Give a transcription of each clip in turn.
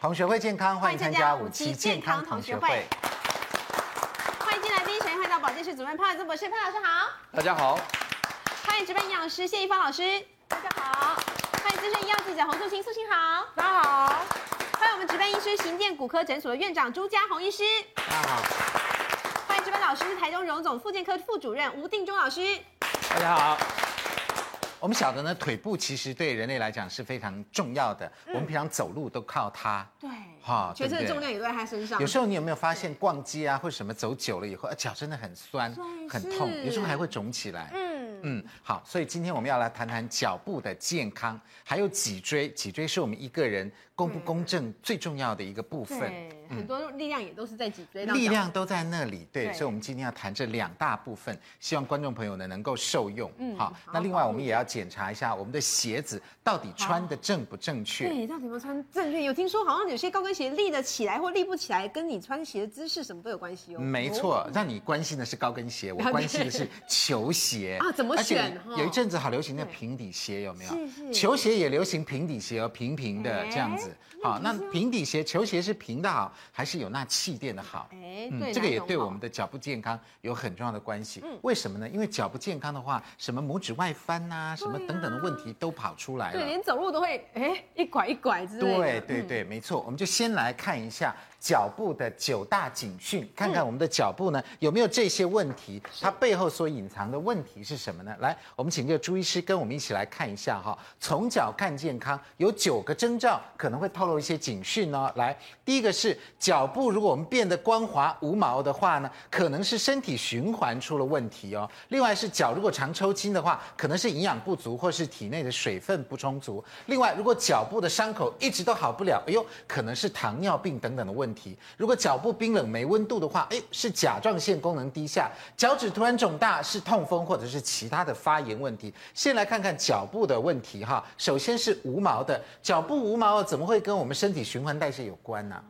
同学会健康，欢迎参加五期健康同学会。欢迎进来第一线，欢迎到保健室主任潘伟宗博士，潘老师好。大家好。欢迎值班营养师谢一芳老师，大家好。欢迎资深医药记者洪素卿，素卿好，大家好。欢迎我们值班医师行健骨科诊所的院长朱家宏医师，大家好。欢迎值班老师台中荣总复健科副主任吴定中老师，大家好。我们晓得呢，腿部其实对人类来讲是非常重要的。嗯、我们平常走路都靠它。对。哈，全身的重量也都在它身上。有时候你有没有发现逛街啊，或者什么走久了以后，脚真的很酸，很痛，有时候还会肿起来。嗯嗯。好，所以今天我们要来谈谈脚部的健康，还有脊椎。脊椎是我们一个人公不公正最重要的一个部分。很多力量也都是在脊椎。力量都在那里。对。对，所以，我们今天要谈这两大部分，希望观众朋友呢能够受用。嗯。好，那另外我们也要检查一下我们的鞋子到底穿的正不正确。对，到底有没有穿正确？有听说好像有些高跟鞋立得起来或立不起来，跟你穿鞋的姿势什么都有关系哦。没错，让你关心的是高跟鞋，我关心的是球鞋啊。怎么选？有一阵子好流行的平底鞋，有没有？是是。球鞋也流行平底鞋哦，平平的这样子。好，那平底鞋、球鞋是平的好，还是有那气垫的好？哎，对，这个也对我们的脚部健康有很重要的关系。为什么呢？因为脚部健康的话，什么拇指外翻呐，什么等等的问题都跑出来了。对，连走路都会哎一拐一拐之类的。对对对，没错。我们就先来看一下。脚部的九大警讯，看看我们的脚部呢有没有这些问题，它背后所隐藏的问题是什么呢？来，我们请这个朱医师跟我们一起来看一下哈。从脚看健康，有九个征兆可能会透露一些警讯哦。来，第一个是脚部如果我们变得光滑无毛的话呢，可能是身体循环出了问题哦。另外是脚如果常抽筋的话，可能是营养不足或是体内的水分不充足。另外，如果脚部的伤口一直都好不了，哎呦，可能是糖尿病等等的问题。问题，如果脚部冰冷没温度的话，哎，是甲状腺功能低下；脚趾突然肿大，是痛风或者是其他的发炎问题。先来看看脚部的问题哈，首先是无毛的脚部无毛，怎么会跟我们身体循环代谢有关呢？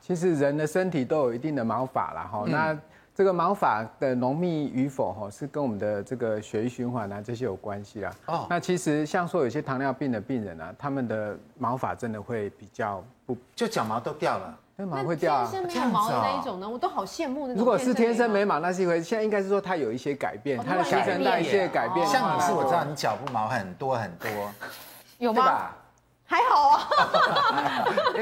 其实人的身体都有一定的毛发了哈，那这个毛发的浓密与否哈，是跟我们的这个血液循环啊这些有关系啦。哦，那其实像说有些糖尿病的病人啊，他们的毛发真的会比较不，就脚毛都掉了。那毛会掉啊？天生没有毛的那一种呢？我都好羡慕那种。如果是天生没毛，那是一回事。现在应该是说它有一些改变，它的新陈代谢改变。像你是我知道你脚部毛很多很多，有吗？还好啊，因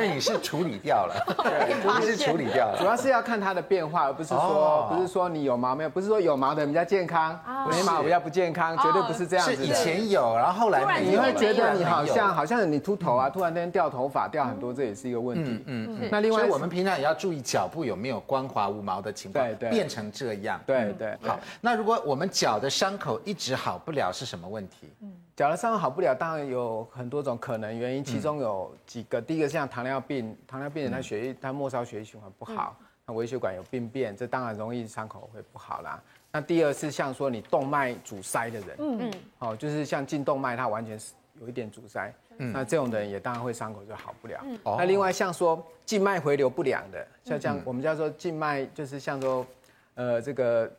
为你是处理掉了，对，你是处理掉了，主要是要看它的变化，而不是说不是说你有毛没有，不是说有毛的比较健康，没毛比较不健康，绝对不是这样子。是以前有，然后后来你会觉得你好像好像你秃头啊，突然间掉头发掉很多，这也是一个问题。嗯嗯。那另外我们平常也要注意脚部有没有光滑无毛的情况，对对，变成这样。对对。好，那如果我们脚的伤口一直好不了，是什么问题？嗯。脚的伤口好不了，当然有很多种可能原因，其中有几个。第一个像糖尿病，糖尿病人他血液他末梢血液循环不好，那微血管有病变，这当然容易伤口会不好啦。那第二是像说你动脉阻塞的人，嗯。嗯，哦，就是像颈动脉它完全是有一点阻塞，嗯，那这种的人也当然会伤口就好不了。嗯，那另外像说静脉回流不良的，像像我们叫做静脉，就是像说，呃，这个。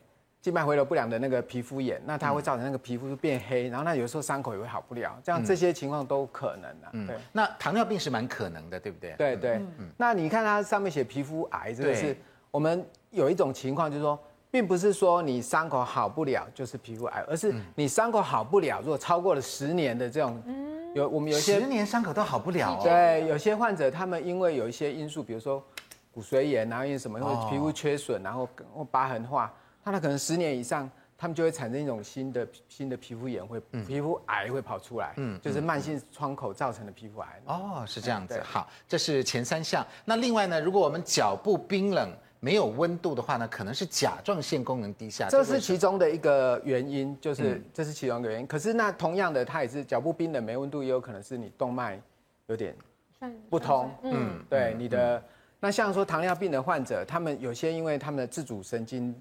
静脉回流不良的那个皮肤炎，那它会造成那个皮肤就变黑，然后那有时候伤口也会好不了，这样这些情况都可能的。嗯，对。那糖尿病是蛮可能的，对不对？对对。嗯。那你看它上面写皮肤癌，这个是我们有一种情况，就是说，并不是说你伤口好不了就是皮肤癌，而是你伤口好不了，如果超过了十年的这种，有我们有些十年伤口都好不了。对，有些患者他们因为有一些因素，比如说骨髓炎，然后因为什么，因为皮肤缺损，然后或疤痕化。那可能十年以上，他们就会产生一种新的新的皮肤炎，会皮肤癌会跑出来，嗯，就是慢性窗口造成的皮肤癌。哦，是这样子。好，这是前三项。那另外呢，如果我们脚部冰冷没有温度的话呢，可能是甲状腺功能低下，这是其中的一个原因，就是这是其中一个原因。可是那同样的，它也是脚部冰冷没温度，也有可能是你动脉有点不通。嗯，对，你的那像说糖尿病的患者，他们有些因为他们的自主神经。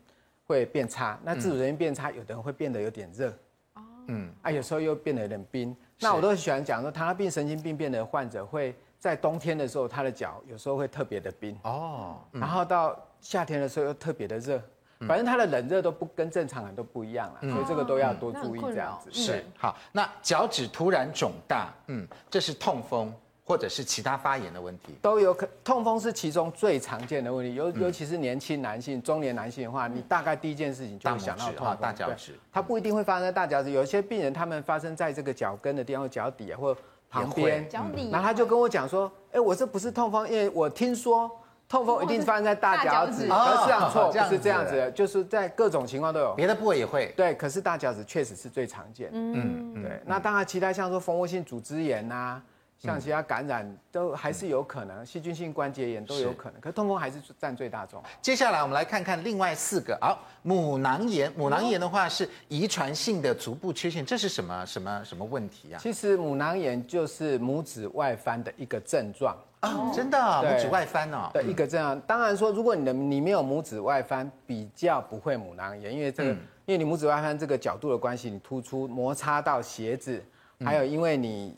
会变差，那自主神经变差，有的人会变得有点热，哦，嗯，啊，有时候又变得有点冰。那我都喜欢讲说，糖尿病神经病变的患者会在冬天的时候，他的脚有时候会特别的冰，哦，然后到夏天的时候又特别的热，反正他的冷热都不跟正常人都不一样了，所以这个都要多注意这样子。是，好，那脚趾突然肿大，嗯，这是痛风。或者是其他发炎的问题？都有可，痛风是其中最常见的问题，尤尤其是年轻男性、中年男性的话，你大概第一件事情就会想到痛风。大脚趾，它不一定会发生在大脚趾，有一些病人他们发生在这个脚跟的地方、脚底啊，或旁边。脚底。然后他就跟我讲说：“哎，我这不是痛风，因为我听说 痛风一定发生在大脚趾。”可是这样错，不是这样子的，就是在各种情况都有。别的部位也会。对，可是大脚趾确实是最常见。嗯，对。那当然，其他像说蜂窝性组织炎呐。像其他感染都还是有可能，细菌性关节炎都有可能，可是痛风还是占最大宗。接下来我们来看看另外四个，好，母囊炎，母囊炎的话是遗传性的足部缺陷，这是什么什么什么问题啊？其实母囊炎就是拇指外翻的一个症状。啊，真的，拇指外翻哦，的一个症状。当然说，如果你的你没有拇指外翻，比较不会母囊炎，因为这个，因为你拇指外翻这个角度的关系，你突出摩擦到鞋子，还有因为你。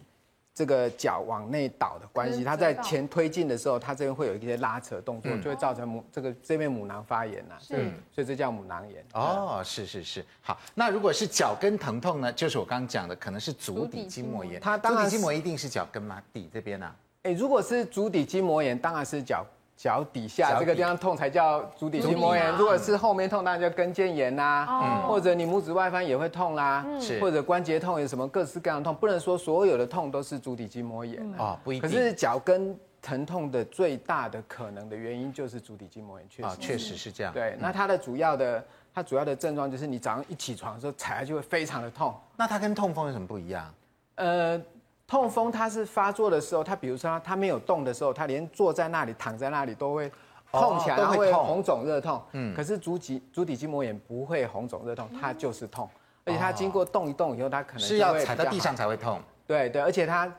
这个脚往内倒的关系，它在前推进的时候，它这边会有一些拉扯动作，就会造成母这个这边母囊发炎呐。是，所以这叫母囊炎。哦，是是是。好，那如果是脚跟疼痛呢？就是我刚刚讲的，可能是足底筋膜炎。它足底筋膜一定是脚跟吗？底这边呢？哎，如果是足底筋膜炎，当然是脚。脚底下这个地方痛才叫足底筋膜炎，如果是后面痛，当然叫跟腱炎呐，或者你拇指外翻也会痛啦，或者关节痛有什么各式各样的痛，不能说所有的痛都是足底筋膜炎啊，不一定。可是脚跟疼痛的最大的可能的原因就是足底筋膜炎，确实，确实是这样。对，那它的主要的，它主要的症状就是你早上一起床的时候踩下去会非常的痛。那它跟痛风有什么不一样？呃。痛风它是发作的时候，它比如说它没有动的时候，它连坐在那里、躺在那里都会痛起来，都会红肿热痛。嗯，可是足底足底筋膜炎不会红肿热痛，它就是痛，而且它经过动一动以后，它可能是要踩在地上才会痛。对对，而且它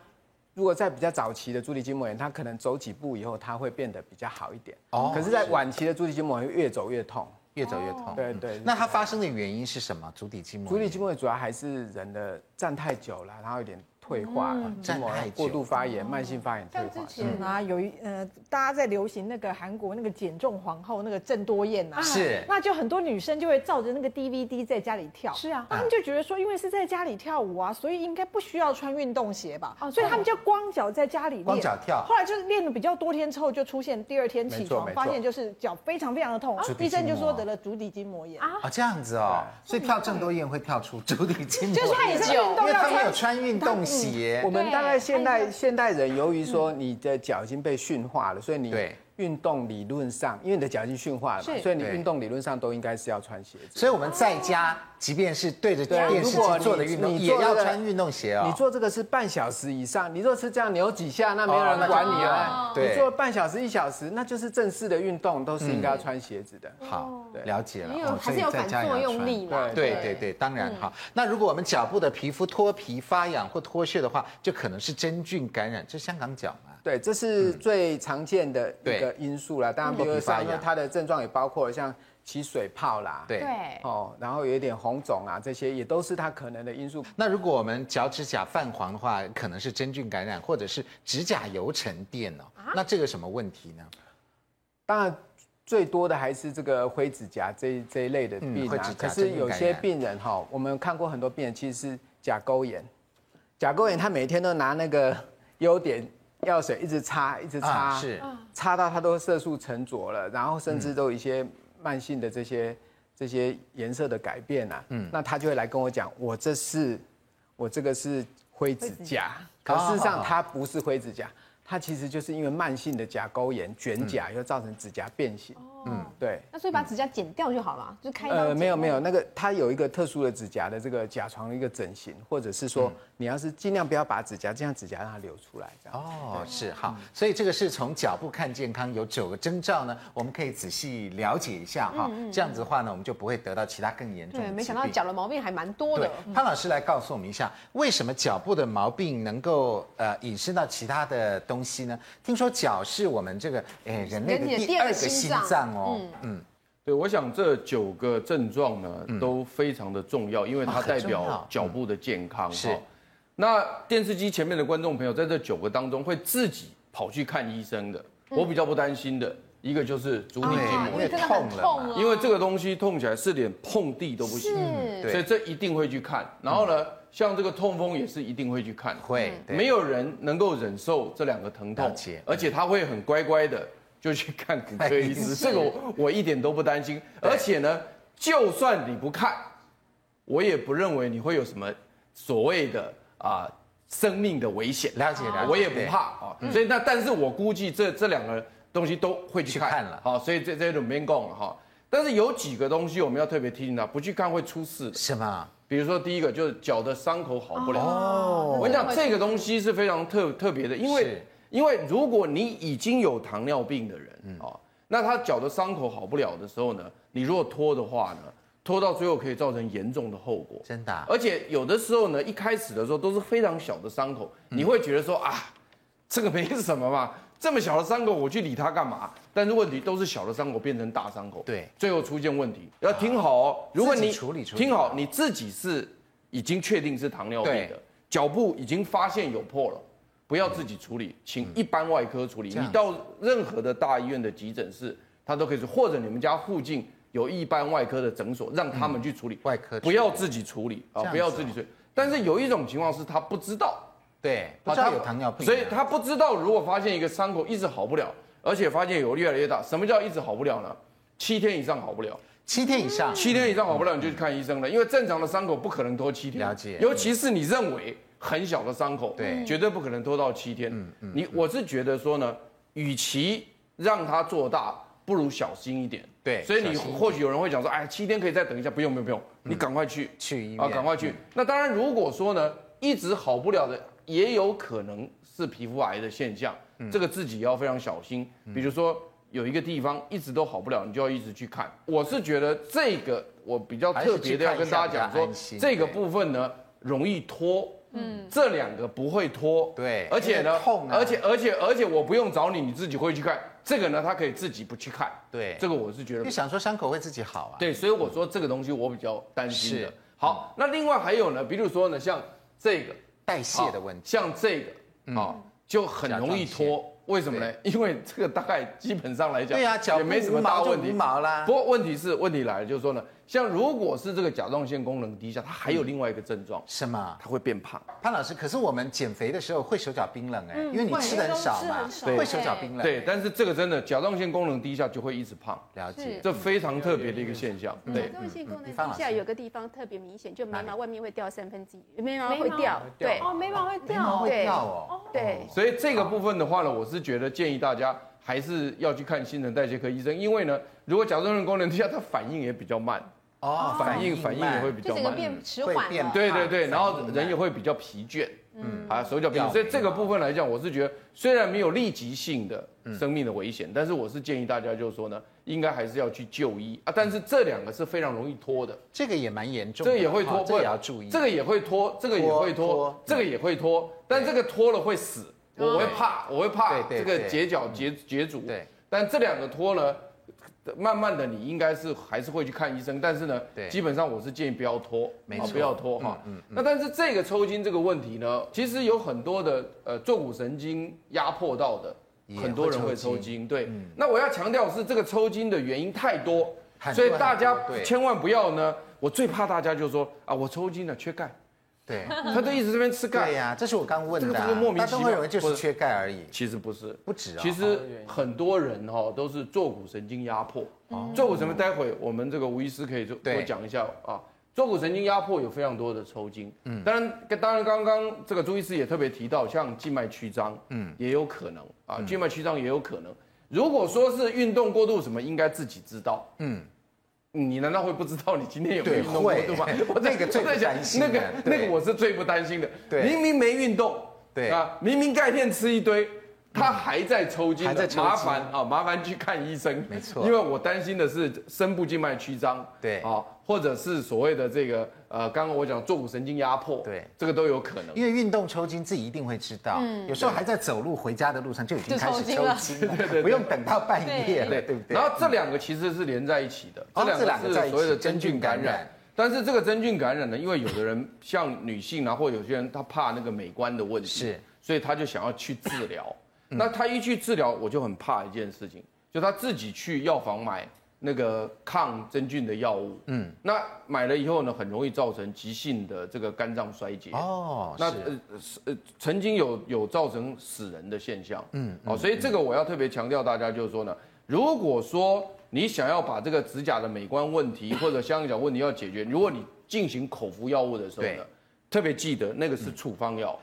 如果在比较早期的足底筋膜炎，它可能走几步以后，它会变得比较好一点。哦，可是，在晚期的足底筋膜炎越走越痛，越走越痛。对对，那它发生的原因是什么？足底筋膜炎？足底筋膜炎主要还是人的站太久了，然后有点。退化了，筋膜过度发炎，慢性发炎退化。像之前啊，有一呃，大家在流行那个韩国那个减重皇后那个郑多燕呐，是，那就很多女生就会照着那个 DVD 在家里跳。是啊，他们就觉得说，因为是在家里跳舞啊，所以应该不需要穿运动鞋吧？所以他们就光脚在家里练，光脚跳。后来就是练了比较多天之后，就出现第二天起床发现就是脚非常非常的痛，医生就说得了足底筋膜炎。啊。这样子哦，所以跳郑多燕会跳出足底筋膜炎，就是他也是运动，因为他没有穿运动鞋。我们。大概现代现代人，由于说你的脚已经被驯化了，所以你运动理论上，因为你的脚已经驯化了嘛，所以你运动理论上都应该是要穿鞋子。所以我们在家。即便是对着电视机做的运动，也要穿运动鞋啊。你做这个是半小时以上，你若是这样扭几下，那没有人管你了。你做半小时一小时，那就是正式的运动，都是应该要穿鞋子的。好，了解了。因为还是有反作用力嘛。对对对，当然好。那如果我们脚部的皮肤脱皮、发痒或脱屑的话，就可能是真菌感染。这是香港脚嘛？对，这是最常见的一个因素啦。当然，比如说因为它的症状也包括了像。起水泡啦，对，哦，然后有一点红肿啊，这些也都是它可能的因素。那如果我们脚趾甲泛黄的话，可能是真菌感染，或者是指甲油沉淀哦。啊、那这个什么问题呢？当然，最多的还是这个灰指甲这一这一类的病啊。嗯、可是有些病人哈，我们看过很多病人，其实是甲沟炎。甲沟炎他每天都拿那个 优碘药水一直擦，一直擦，啊、是。擦到它都色素沉着了，然后甚至都有一些。慢性的这些这些颜色的改变啊，嗯，那他就会来跟我讲，我这是我这个是灰指甲，可事实上它不是灰指甲，它其实就是因为慢性的甲沟炎卷甲，又造成指甲变形。嗯，对。那所以把指甲剪掉就好了，就开。呃，没有没有，那个它有一个特殊的指甲的这个甲床的一个整形，或者是说你要是尽量不要把指甲这样指甲让它流出来，这样。哦，是好，所以这个是从脚部看健康有九个征兆呢，我们可以仔细了解一下哈。这样子的话呢，我们就不会得到其他更严重的。对，没想到脚的毛病还蛮多的。潘老师来告诉我们一下，为什么脚部的毛病能够呃引申到其他的东西呢？听说脚是我们这个哎人类的第二个心脏哦，嗯。对，我想这九个症状呢都非常的重要，因为它代表脚部的健康。是，那电视机前面的观众朋友，在这九个当中会自己跑去看医生的，我比较不担心的一个就是足底筋膜炎。痛了，因为这个东西痛起来是连碰地都不行，所以这一定会去看。然后呢，像这个痛风也是一定会去看，会，没有人能够忍受这两个疼痛，而且他会很乖乖的就去看骨科医师，这个我我一点都不担心。而且呢，就算你不看，我也不认为你会有什么所谓的啊生命的危险。了解了解，我也不怕啊。所以那但是我估计这这两个东西都会去看了，好，所以这这种没讲了哈。但是有几个东西我们要特别提醒他，不去看会出事。什么？比如说第一个就是脚的伤口好不了。哦。我跟你讲，这个东西是非常特特别的，因为因为如果你已经有糖尿病的人啊，那他脚的伤口好不了的时候呢，你如果拖的话呢，拖到最后可以造成严重的后果。真的。而且有的时候呢，一开始的时候都是非常小的伤口，你会觉得说啊，这个没什么嘛。这么小的伤口，我去理它干嘛？但是问题都是小的伤口变成大伤口，对，最后出现问题。要听好哦，如果你听好，你自己是已经确定是糖尿病的，脚部已经发现有破了，不要自己处理，请一般外科处理。你到任何的大医院的急诊室，他都可以说，或者你们家附近有一般外科的诊所，让他们去处理。外科不要自己处理啊，不要自己处理。但是有一种情况是他不知道。对，不知道有糖尿病，所以他不知道，如果发现一个伤口一直好不了，而且发现有越来越大，什么叫一直好不了呢？七天以上好不了，七天以上，七天以上好不了，你就去看医生了，因为正常的伤口不可能拖七天。了解，尤其是你认为很小的伤口，对，绝对不可能拖到七天。嗯嗯，你我是觉得说呢，与其让它做大，不如小心一点。对，所以你或许有人会讲说，哎，七天可以再等一下，不用不用不用，你赶快去去医院啊，赶快去。那当然，如果说呢，一直好不了的。也有可能是皮肤癌的现象，这个自己要非常小心。比如说有一个地方一直都好不了，你就要一直去看。我是觉得这个我比较特别的要跟大家讲说，这个部分呢容易拖，嗯，这两个不会拖，对，而且呢，而且而且而且我不用找你，你自己会去看。这个呢，他可以自己不去看，对，这个我是觉得。你想说伤口会自己好啊？对，所以我说这个东西我比较担心的。好，那另外还有呢，比如说呢，像这个。代谢的问题，像这个啊，就很容易拖。为什么呢？因为这个大概基本上来讲，对呀，脚也没什么大问题。毛啦。不过问题是，问题来了，就是说呢。像如果是这个甲状腺功能低下，它还有另外一个症状，什么？它会变胖。潘老师，可是我们减肥的时候会手脚冰冷哎，因为你吃的很少嘛，会手脚冰冷。对，但是这个真的甲状腺功能低下就会一直胖，了解，这非常特别的一个现象。对，甲状腺功能低下有个地方特别明显，就眉毛外面会掉三分之一，眉毛会掉，对，哦，眉毛会掉，会掉哦，对。所以这个部分的话呢，我是觉得建议大家还是要去看新陈代谢科医生，因为呢，如果甲状腺功能低下，它反应也比较慢。哦，反应反应也会比较慢，变迟缓，对对对，然后人也会比较疲倦，嗯，啊，手脚冰冷，所以这个部分来讲，我是觉得虽然没有立即性的生命的危险，但是我是建议大家就是说呢，应该还是要去就医啊。但是这两个是非常容易拖的，这个也蛮严重，这个也会拖，这个也要注意，这个也会拖，这个也会拖，这个也会拖，但这个拖了会死，我会怕，我会怕这个结角结结组，对，但这两个拖呢？慢慢的，你应该是还是会去看医生，但是呢，对，基本上我是建议不要拖，没错，不要拖哈。嗯，那但是这个抽筋这个问题呢，其实有很多的呃坐骨神经压迫到的，很多人会抽筋。对，那我要强调是这个抽筋的原因太多，所以大家千万不要呢。我最怕大家就说啊，我抽筋了，缺钙。对，他都一直这边吃钙。对呀，这是我刚问的。这个莫名其妙，认为就是缺钙而已。其实不是，不止啊。其实很多人哈都是坐骨神经压迫。坐骨神经，待会我们这个吴医师可以多讲一下啊。坐骨神经压迫有非常多的抽筋。嗯。当然，当然，刚刚这个朱医师也特别提到，像静脉曲张，嗯，也有可能啊，静脉曲张也有可能。如果说是运动过度什么，应该自己知道。嗯。你难道会不知道你今天有没有运动过对吗？我那个最担心，那个那个我是最不担心的。明明没运动，对啊，明明钙片吃一堆，他还在抽筋，麻烦啊，麻烦去看医生。没错，因为我担心的是深部静脉曲张，对啊，或者是所谓的这个呃，刚刚我讲坐骨神经压迫，对，这个都有可能。因为运动抽筋自己一定会知道，嗯有时候还在走路回家的路上就已经开始抽筋了，对对，不用等到半夜了，对不对？然后这两个其实是连在一起的，这两个是所谓的真菌感染。但是这个真菌感染呢，因为有的人像女性啊，或有些人他怕那个美观的问题，是，所以他就想要去治疗。那他一去治疗，我就很怕一件事情，就他自己去药房买那个抗真菌的药物，嗯，那买了以后呢，很容易造成急性的这个肝脏衰竭。哦。那呃呃曾经有有造成死人的现象，嗯，哦，所以这个我要特别强调大家就是说呢，如果说你想要把这个指甲的美观问题或者香港脚问题要解决，如果你进行口服药物的时候呢，特别记得那个是处方药，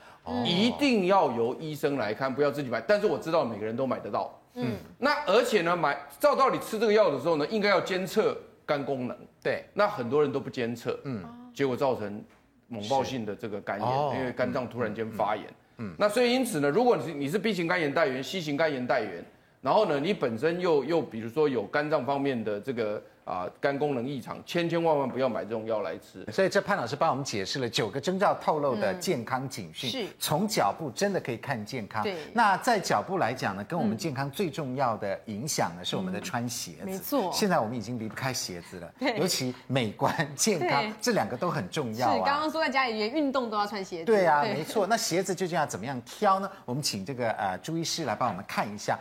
一定要由医生来看，不要自己买。但是我知道每个人都买得到。嗯，那而且呢，买照道理吃这个药的时候呢，应该要监测肝功能。对，那很多人都不监测，嗯，结果造成猛爆性的这个肝炎，因为肝脏突然间发炎。嗯，那所以因此呢，如果你是你是 B 型肝炎带源、C 型肝炎带原，然后呢，你本身又又比如说有肝脏方面的这个。啊，肝功能异常，千千万万不要买这种药来吃。所以这潘老师帮我们解释了九个征兆透露的健康警讯。是，从脚部真的可以看健康。对。那在脚步来讲呢，跟我们健康最重要的影响呢，是我们的穿鞋子。没错。现在我们已经离不开鞋子了。对。尤其美观健康这两个都很重要。是，刚刚说在家里连运动都要穿鞋子。对啊，没错。那鞋子究竟要怎么样挑呢？我们请这个呃朱医师来帮我们看一下。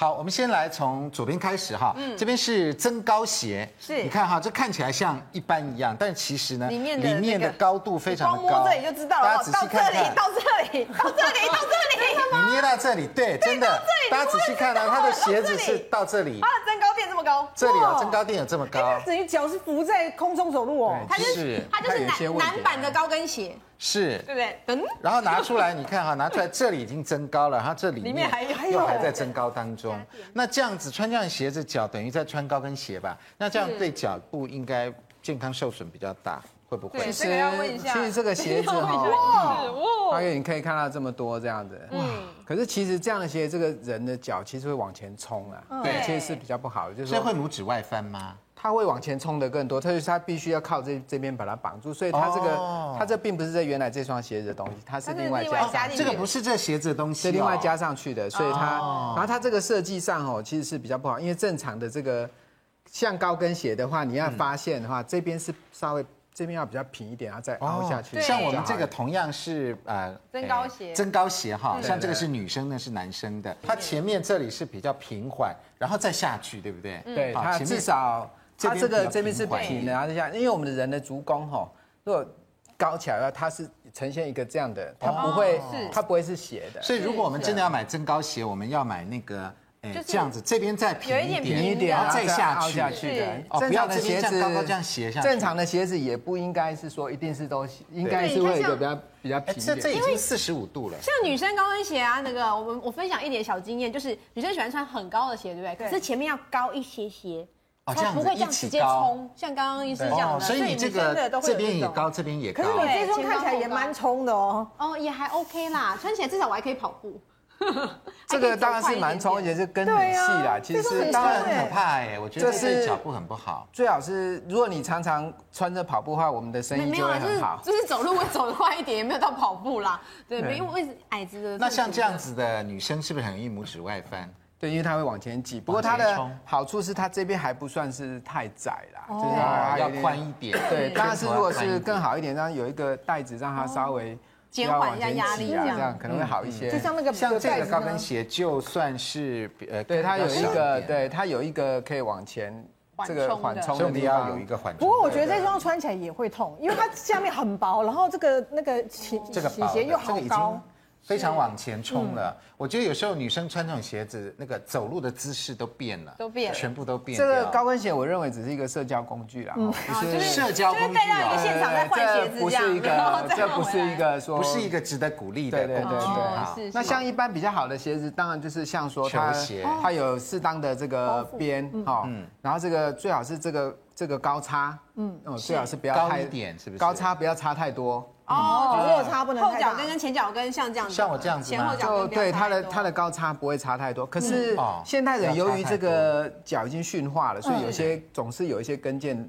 好，我们先来从左边开始哈。嗯，这边是增高鞋，是，你看哈，这看起来像一般一样，但其实呢，里面的、那个、里面的高度非常的高。光摸这里就知道了。大家仔细看看，到这里，到这里，到这里，到这里。你捏到这里，对，真的。大家仔细看到它的鞋子是到这里。它的增高垫这么高。这里啊，增高垫有这么高。等于脚是浮在空中走路哦。它就是它就是男男版的高跟鞋。是，对不对？等，然后拿出来，你看哈，拿出来这里已经增高了，然后这里面还又还在增高当中。那这样子穿这样的鞋子，脚等于在穿高跟鞋吧？那这样对脚部应该健康受损比较大，会不会？其实其实这个鞋子哈，哇，因为你可以看到这么多这样子，哇，可是其实这样的鞋，这个人的脚其实会往前冲啊，对，其实是比较不好的，就是会拇指外翻吗？它会往前冲的更多，特别是它必须要靠这这边把它绑住，所以它这个、哦、它这并不是在原来这双鞋子的东西，它是另外加上去的。这个不是这鞋子的东西，是另外加上去的，所以它，哦、然后它这个设计上哦，其实是比较不好，因为正常的这个像高跟鞋的话，你要发现的话，嗯、这边是稍微这边要比较平一点，然后再凹下去。哦、像我们这个同样是呃增高鞋，增高鞋哈，像这个是女生的，是男生的，它前面这里是比较平缓，然后再下去，对不对？对，它至少。它这个这边是平的，然后像因为我们的人的足弓哈，如果高起来的话，它是呈现一个这样的，它不会，它不会是斜的。所以如果我们真的要买增高鞋，我们要买那个，哎，这样子，这边再平一点，平一点，然后再下去的。正常的鞋子，这样斜下去。正常的鞋子也不应该是说一定是都，应该是会有一个比较比较平一点。这这已经四十五度了。像女生高跟鞋啊，那个我们我分享一点小经验，就是女生喜欢穿很高的鞋，对不对？可是前面要高一些些。它不会这样直接冲，像刚刚医师讲的，所以你这个这边也高，这边也高。可是你这双看起来也蛮冲的哦。哦，也还 OK 啦，穿起来至少我还可以跑步。这个当然是蛮冲，而且是跟很细啦。其实当然很可怕哎，我觉得这是脚步很不好。最好是如果你常常穿着跑步的话，我们的声音就会很好。就是走路会走得快一点，也没有到跑步啦。对，因为矮子的。那像这样子的女生是不是很容易拇指外翻？对，因为它会往前挤。不过它的好处是它这边还不算是太窄啦，就是它要宽一点。对，但是如果是更好一点，让有一个带子让它稍微减缓一下压力，这样。可能会好一些。就像那个像这个高跟鞋，就算是呃，对，它有一个，对，它有一个可以往前这个缓冲的地方。有一个缓冲。不过我觉得这双穿起来也会痛，因为它下面很薄，然后这个那个鞋这个鞋又好高。非常往前冲了，我觉得有时候女生穿这种鞋子，那个走路的姿势都变了，都变了，全部都变了。这个高跟鞋，我认为只是一个社交工具啦，不是社交工具啊。现场在换鞋子这样，不是一个，这不是一个说，不是一个值得鼓励的工具。对对对。那像一般比较好的鞋子，当然就是像说它，它有适当的这个边哈，然后这个最好是这个这个高差，嗯，最好是不要太高一点，是不是？高差不要差太多。哦，落差不能。后脚跟跟前脚跟像这样子，像我这样子，前后脚跟对它的它的高差不会差太多。可是现代人由于这个脚已经驯化了，所以有些总是有一些跟腱。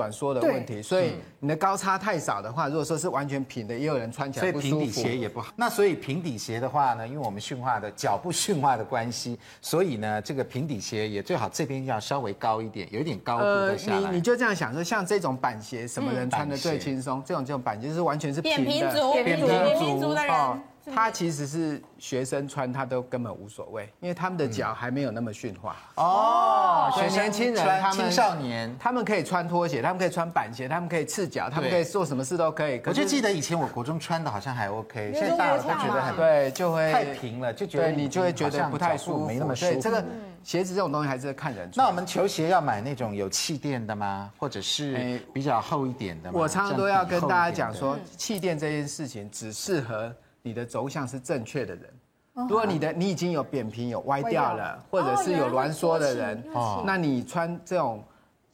短缩的问题，所以你的高差太少的话，如果说是完全平的，也有人穿起来不舒服。所以平底鞋也不好。那所以平底鞋的话呢，因为我们驯化的脚步驯化的关系，所以呢，这个平底鞋也最好这边要稍微高一点，有一点高度的下来。呃，你你就这样想说，像这种板鞋，什么人穿的最轻松？这种这种板鞋是完全是平的，扁平足，扁平足的人。他其实是学生穿，他都根本无所谓，因为他们的脚还没有那么驯化。哦，所以年轻人、他们青少年，他们可以穿拖鞋，他们可以穿板鞋，他们可以赤脚，他们可以做什么事都可以。我就记得以前我国中穿的好像还 OK，现在大了都觉得很对，就会太平了，就觉得你就会觉得不太舒服，没那么舒服。这个鞋子这种东西还是看人。那我们球鞋要买那种有气垫的吗？或者是比较厚一点的吗？我常常都要跟大家讲说，气垫这件事情只适合你的轴向是正确的人。如果你的你已经有扁平有歪掉了，或者是有挛缩的人，哦，那你穿这种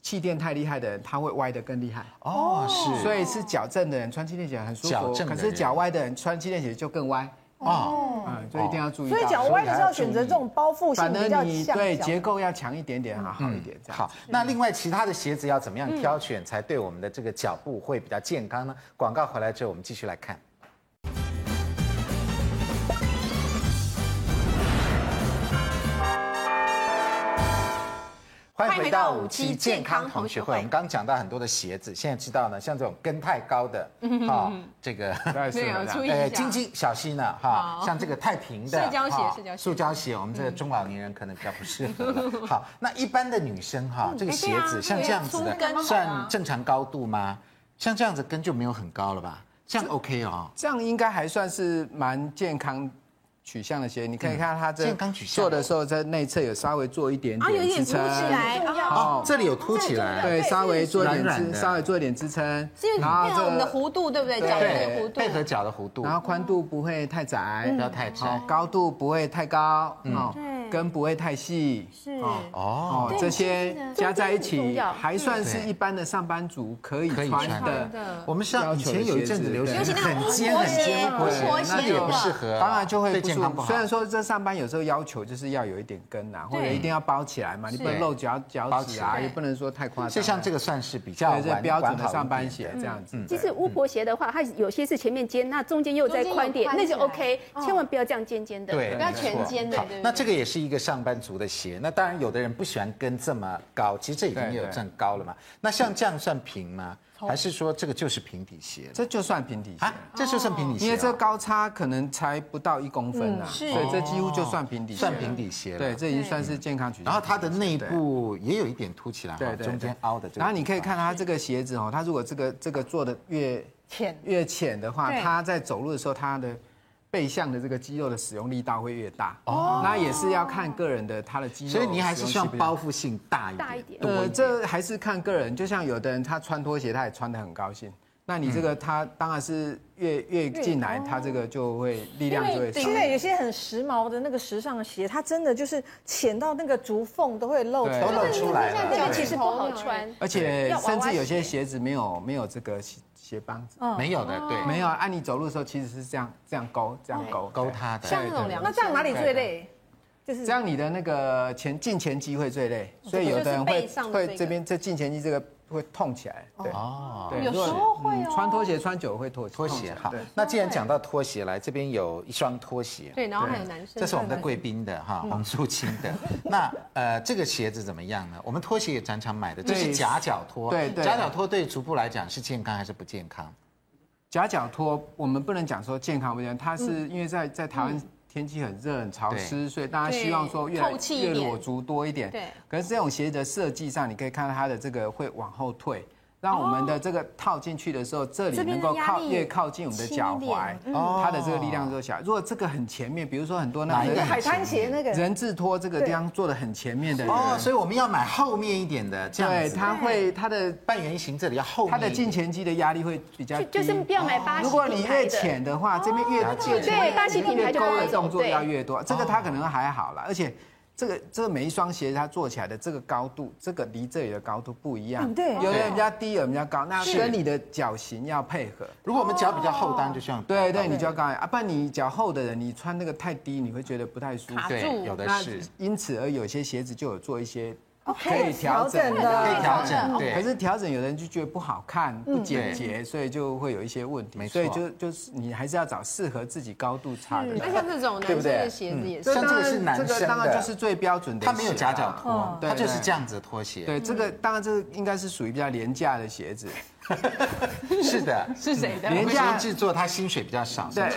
气垫太厉害的人，他会歪得更厉害。哦，是，所以是矫正的人穿气垫鞋很舒服，可是脚歪的人穿气垫鞋就更歪。哦，嗯，所以一定要注意。所以脚歪的时候选择这种包覆性比较强，对结构要强一点点，好好一点。这样好，那另外其他的鞋子要怎么样挑选才对我们的这个脚步会比较健康呢？广告回来之后，我们继续来看。欢迎回到五期健康同学会。我们刚刚讲到很多的鞋子，现在知道呢，像这种跟太高的，哈，这个没有注意一下，晶晶小心了哈。像这个太平的塑胶鞋，塑胶鞋，我们这个中老年人可能比较不适合。好，那一般的女生哈，这个鞋子像这样子的，算正常高度吗？像这样子跟就没有很高了吧？这样 OK 哦，这样应该还算是蛮健康取向的鞋，你可以看它这做的时候，在内侧有稍微做一点点支撑，哦，这里有凸起来，对，稍微做一点支，稍微做一点支撑，然后配合我们的弧度对不对？脚的弧度，配合脚的弧度，然后宽度不会太窄，不要太窄，高度不会太高，嗯。跟不会太细，是哦，这些加在一起还算是一般的上班族可以穿的。我们像以前有一阵子流行很尖很尖的拖鞋，那也不适合，当然就会不舒服。虽然说这上班有时候要求就是要有一点跟啊，或者一定要包起来嘛，你不能露脚脚趾啊，也不能说太夸张。就像这个算是比较标准的上班鞋这样子。其实巫婆鞋的话，它有些是前面尖，那中间又再宽点，那就 OK。千万不要这样尖尖的，对，不要全尖的。那这个也是。是一个上班族的鞋，那当然有的人不喜欢跟这么高，其实这已经有算高了嘛。那像这样算平吗？还是说这个就是平底鞋？这就算平底鞋，这就算平底鞋，因为这高差可能才不到一公分啊，所以这几乎就算平底鞋，算平底鞋了。对，这已经算是健康取向。然后它的内部也有一点凸起来，对，中间凹的。然后你可以看它这个鞋子哦，它如果这个这个做的越浅越浅的话，它在走路的时候它的。背向的这个肌肉的使用力道会越大哦，那也是要看个人的他的肌肉，所以你还是希望包覆性大一点。大一点，呃，这还是看个人，就像有的人他穿拖鞋，他也穿的很高兴，那你这个它当然是越越进来，它这个就会力量就会少。现在有些很时髦的那个时尚的鞋，它真的就是浅到那个足缝都会露出来，都露出来了，这个其实不好穿，而且甚至有些鞋子没有没有这个。鞋帮子没有的，对，没有。按你走路的时候，其实是这样这样勾，这样勾勾它的。像那种凉，那这样哪里最累？就是这样，你的那个前进前肌会最累，所以有的人会会这边这进前肌这个。会痛起来，对哦，有时候会哦。穿拖鞋穿久了会拖拖鞋。好，那既然讲到拖鞋来，这边有一双拖鞋，对，然后还有男生，这是我们的贵宾的哈，黄素清的。那呃，这个鞋子怎么样呢？我们拖鞋也常常买的，这是夹脚拖，对对，夹脚拖对足部来讲是健康还是不健康？夹脚拖我们不能讲说健康不健康，它是因为在在台湾。天气很热很潮湿，所以大家希望说越来越裸足多一点。对，可是这种鞋子的设计上，你可以看到它的这个会往后退，让我们的这个套进去的时候，这里能够靠越靠近我们的脚踝，它的这个力量就小。如果这个很前面，比如说很多那个海滩鞋那个。人字拖，这个地方做的很前面的哦，所以我们要买后面一点的，这样子。对，它会它的半圆形这里要后面，它的进前肌的压力会比较低。就是不要买巴西。如果你越浅的话，这边越越对巴西品牌就勾的动作要越多，这个它可能还好啦，而且。这个这个每一双鞋它做起来的这个高度，这个离这里的高度不一样。对，有的人家低，有人家高，那跟你的脚型要配合。如果我们脚比较厚，当然就像对对，你就要高啊，不然你脚厚的人，你穿那个太低，你会觉得不太舒服。对，有的是。因此而有些鞋子就有做一些。可以调整的，可以调整，对。可是调整，有人就觉得不好看、不简洁，所以就会有一些问题。没错。所以就就是你还是要找适合自己高度差的。那像这种男生的鞋子也是。像这个是男生的。这个当然就是最标准的。它没有夹脚拖，它就是这样子的拖鞋。对，这个当然这个应该是属于比较廉价的鞋子。是的，是谁的？廉价制作，他薪水比较少。对，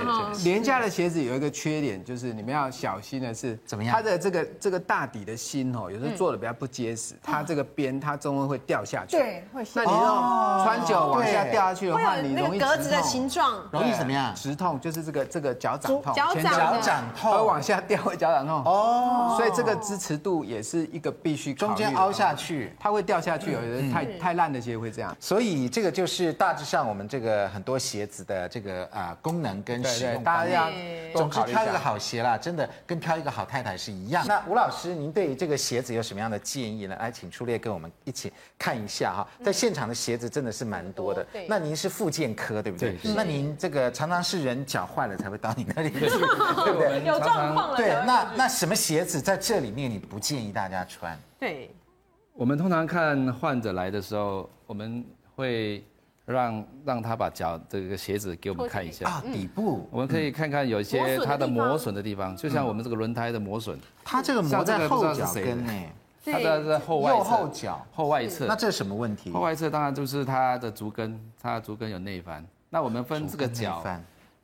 廉价的鞋子有一个缺点，就是你们要小心的是怎么样？它的这个这个大底的芯哦，有时候做的比较不结实，它这个边它中间会掉下去。对，会。那你用穿久往下掉下去的话，你容易格子的形状，容易怎么样？直痛，就是这个这个脚掌痛，脚掌痛，会往下掉会脚掌痛。哦，所以这个支持度也是一个必须中间凹下去，它会掉下去。有的太太烂的鞋会这样。所以这个就是大致上我们这个很多鞋子的这个啊功能跟使用方面。总之挑一个好鞋啦，真的跟挑一个好太太是一样。那吴老师，您对这个鞋子有什么样的建议呢？来，请出列跟我们一起看一下哈。在现场的鞋子真的是蛮多的。那您是复健科对不对？那您这个常常是人脚坏了才会到你那里去，对不对？有状况了。对，那那什么鞋子在这里面你不建议大家穿？对，我们通常看患者来的时候，我们会。让让他把脚这个鞋子给我们看一下。啊，底部。我们可以看看有一些它的磨损的地方，就像我们这个轮胎的磨损，它这个磨在后脚跟呢，它的在后外后脚。后外侧，那这是什么问题？后外侧当然就是它的足跟，它的足跟有内翻。那我们分这个脚，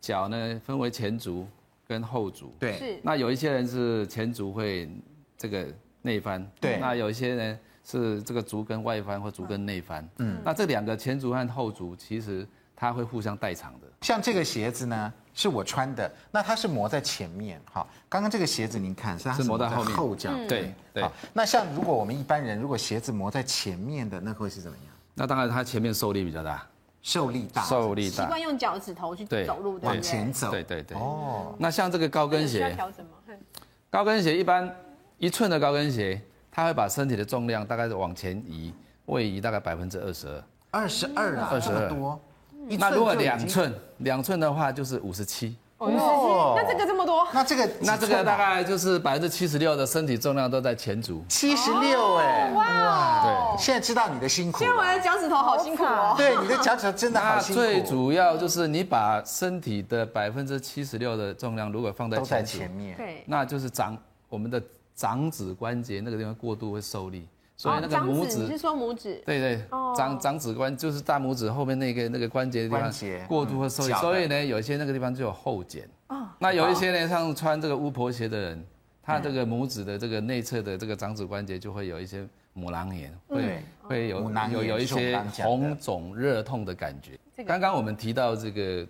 脚呢分为前足跟后足，对，是。那有一些人是前足会这个内翻，对，那有一些人。是这个足跟外翻或足跟内翻，嗯，那这两个前足和后足其实它会互相代偿的。像这个鞋子呢，是我穿的，那它是磨在前面，好，刚刚这个鞋子您看是它是磨在后面后脚，对对。那像如果我们一般人如果鞋子磨在前面的，那会是怎么样？那当然它前面受力比较大，受力大，受力大。习惯用脚趾头去走路，往前走，对对对。哦，那像这个高跟鞋？高跟鞋一般一寸的高跟鞋。它会把身体的重量大概是往前移，位移大概百分之二十二，二十二啊，二十二多。那如果两寸，两寸的话就是五十七。哦，那这个这么多？那这个那这个大概就是百分之七十六的身体重量都在前足。七十六哎，哇，对，现在知道你的辛苦。现在我的脚趾头好辛苦哦。对，你的脚趾头真的好辛苦。最主要就是你把身体的百分之七十六的重量如果放在前面，对，那就是长我们的。掌指关节那个地方过度会受力，所以那个拇指，你是说拇指？对对，掌掌指关就是大拇指后面那个那个关节的地方过度会受力，所以呢，有一些那个地方就有后茧。那有一些呢，像穿这个巫婆鞋的人，他这个拇指的这个内侧的这个掌指关节就会有一些母囊炎，会会有有有一些红肿热痛的感觉。刚刚我们提到这个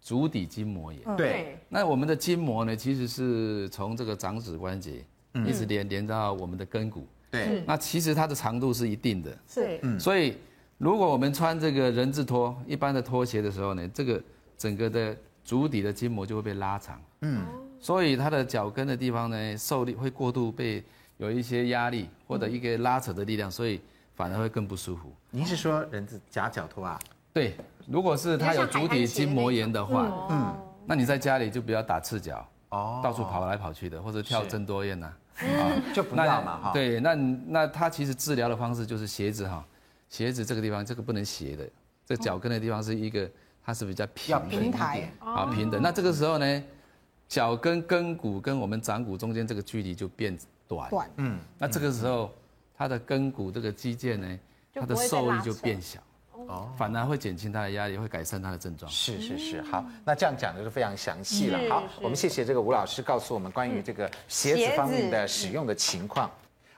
足底筋膜炎，对，那我们的筋膜呢，其实是从这个掌指关节。一直连连到我们的跟骨，对，那其实它的长度是一定的，是，嗯，所以如果我们穿这个人字拖一般的拖鞋的时候呢，这个整个的足底的筋膜就会被拉长，嗯，所以它的脚跟的地方呢，受力会过度被有一些压力或者一个拉扯的力量，所以反而会更不舒服。您是说人字夹脚拖啊？对，如果是它有足底筋膜炎的话，嗯，那你在家里就不要打赤脚，哦，到处跑来跑去的，或者跳郑多燕呐。啊，就不要嘛哈。对，那那他其实治疗的方式就是鞋子哈，鞋子这个地方这个不能斜的，这脚跟的地方是一个，它是比较平的平台啊平的。那这个时候呢，脚跟跟骨跟我们掌骨中间这个距离就变短。短，嗯。那这个时候，它的跟骨这个肌腱呢，它的受力就变小。哦，反而会减轻他的压力，会改善他的症状。是是是，好，那这样讲的是非常详细了。好，我们谢谢这个吴老师告诉我们关于这个鞋子方面的使用的情况。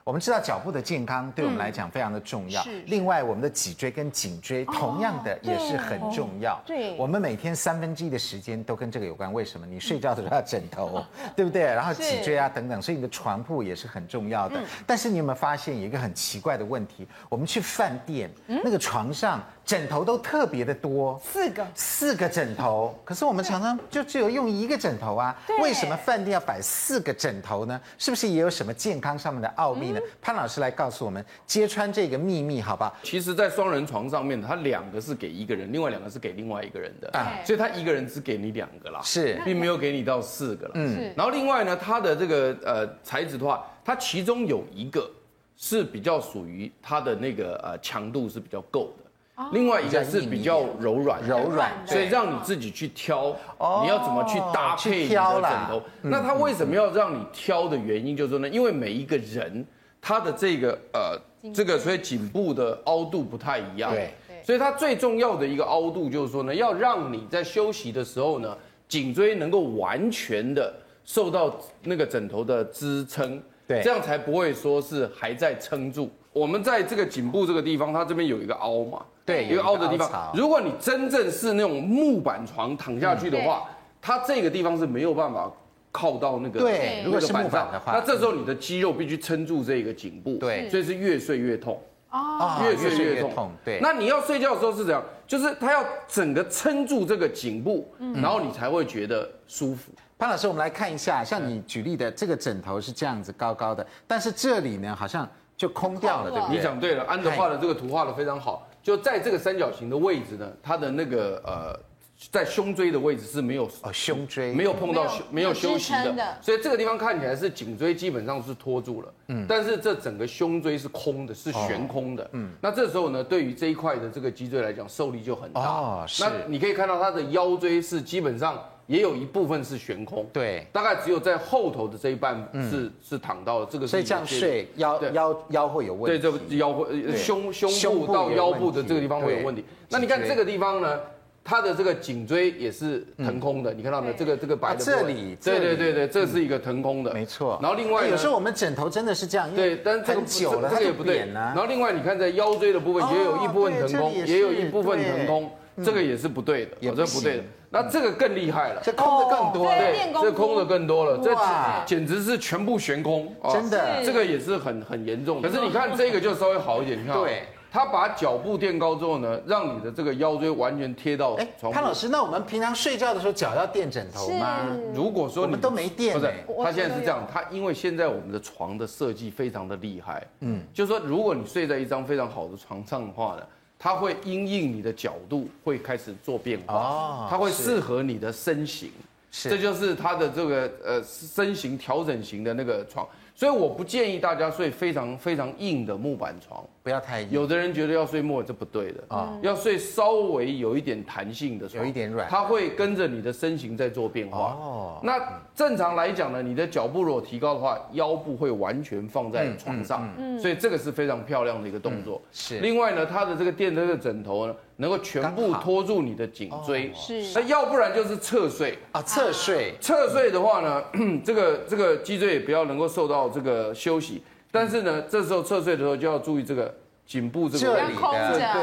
我们知道脚部的健康对我们来讲非常的重要。是。另外，我们的脊椎跟颈椎同样的也是很重要。对。我们每天三分之一的时间都跟这个有关。为什么？你睡觉的时候要枕头，对不对？然后脊椎啊等等，所以你的床铺也是很重要的。但是你有没有发现有一个很奇怪的问题？我们去饭店，那个床上枕头都特别的多，四个，四个枕头。可是我们常常就只有用一个枕头啊。为什么饭店要摆四个枕头呢？是不是也有什么健康上面的奥秘呢？潘老师来告诉我们揭穿这个秘密，好不好？其实，在双人床上面，它两个是给一个人，另外两个是给另外一个人的，啊，所以他一个人只给你两个啦，是，并没有给你到四个了。嗯，然后另外呢，它的这个呃材质的话，它其中有一个是比较属于它的那个呃强度是比较够的。另外一个是比较柔软，柔软，所以让你自己去挑，你要怎么去搭配你的枕头。那他为什么要让你挑的原因就是说呢？因为每一个人他的这个呃这个所以颈部的凹度不太一样，对，所以它最重要的一个凹度就是说呢，要让你在休息的时候呢，颈椎能够完全的受到那个枕头的支撑，对，这样才不会说是还在撑住。我们在这个颈部这个地方，它这边有一个凹嘛，对，一个凹的地方。如果你真正是那种木板床躺下去的话，它这个地方是没有办法靠到那个对，如果是木板的话，那这时候你的肌肉必须撑住这个颈部，对，所以是越睡越痛。哦，越睡越痛。对，那你要睡觉的时候是怎样？就是它要整个撑住这个颈部，然后你才会觉得舒服。潘老师，我们来看一下，像你举例的这个枕头是这样子高高的，但是这里呢好像就空掉了，对不对？你讲对了，安德画的这个图画的非常好，就在这个三角形的位置呢，它的那个呃。在胸椎的位置是没有哦，胸椎。没有碰到没，没有休息的，所以这个地方看起来是颈椎基本上是托住了，嗯，但是这整个胸椎是空的，是悬空的，嗯，那这时候呢，对于这一块的这个脊椎来讲，受力就很大，哦，是。那你可以看到它的腰椎是基本上也有一部分是悬空，对，大概只有在后头的这一半是、嗯、是躺到了这个，所以这样睡腰腰腰会有问题，对，这个腰会胸胸部到腰部的这个地方会有问题。那你看这个地方呢？它的这个颈椎也是腾空的，你看到没有？这个这个白的这里，对对对对，这是一个腾空的，没错。然后另外有时候我们枕头真的是这样，对，但是这个久了它也不对。然后另外你看在腰椎的部分也有一部分腾空，也有一部分腾空，这个也是不对的，也这不对的。那这个更厉害了，这空的更多，对，这空的更多了，这简直是全部悬空，真的，这个也是很很严重。可是你看这个就稍微好一点，你看，对。他把脚步垫高之后呢，让你的这个腰椎完全贴到床。潘老师，那我们平常睡觉的时候脚要垫枕头吗？如果说你我们都没垫，不是，他现在是这样，他因为现在我们的床的设计非常的厉害，嗯，就是说如果你睡在一张非常好的床上的话呢，它会因应你的角度会开始做变化，哦，它会适合你的身形，这就是它的这个呃身形调整型的那个床。所以我不建议大家睡非常非常硬的木板床，不要太硬。有的人觉得要睡木，这不对的啊，要睡稍微有一点弹性的床，有一点软，它会跟着你的身形在做变化。哦，那正常来讲呢，你的脚步如果提高的话，腰部会完全放在床上，所以这个是非常漂亮的一个动作。是。另外呢，它的这个垫的这个枕头呢，能够全部拖住你的颈椎。是。那要不然就是侧睡啊，侧睡。侧睡的话呢，这个这个脊椎也不要能够受到。这个休息，但是呢，这时候侧睡的时候就要注意这个颈部这个位置，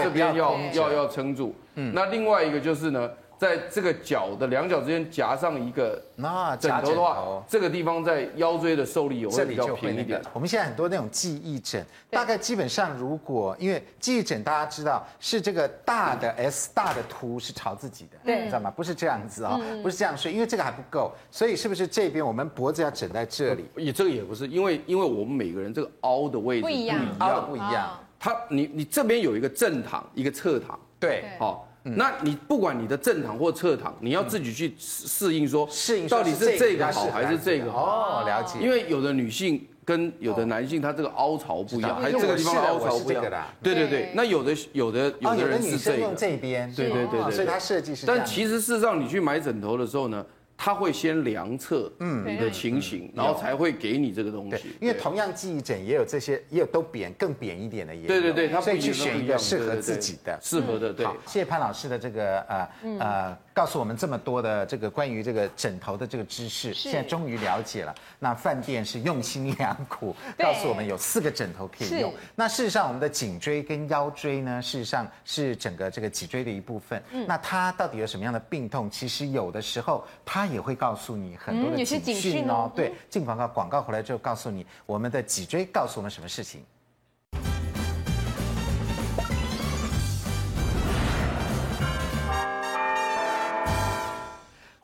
这边要要要撑住。嗯，那另外一个就是呢。在这个脚的两脚之间夹上一个那枕头的话，这个地方在腰椎的受力也会比较平一点。我们现在很多那种记忆枕，大概基本上如果因为记忆枕大家知道是这个大的 S 大的图是朝自己的，对，你知道吗？不是这样子啊，不是这样睡，因为这个还不够，所以是不是这边我们脖子要枕在这里？也这个也不是，因为因为我们每个人这个凹的位置不一样，凹的不一样。它你你这边有一个正躺，一个侧躺，对，好。那你不管你的正躺或侧躺，你要自己去适应说，适应到底是这个好还是这个好。哦，了解。因为有的女性跟有的男性，他这个凹槽不一样，还有这个地方凹槽不一样。对对对，那有的有的有的人是这个，这边，对对对对，所以它设计是。但其实事实上，你去买枕头的时候呢，他会先量测你的情形，然后才会给你这个东西。因为同样记忆枕也有这些，也有都扁更扁一点的也有。对对对，所以去选一个适合自己的，适合的。对，好，谢谢潘老师的这个呃呃。告诉我们这么多的这个关于这个枕头的这个知识，现在终于了解了。那饭店是用心良苦，告诉我们有四个枕头可以用。那事实上，我们的颈椎跟腰椎呢，事实上是整个这个脊椎的一部分。那它到底有什么样的病痛？其实有的时候它也会告诉你很多的警讯哦。对，进广告，广告回来之后告诉你我们的脊椎告诉我们什么事情。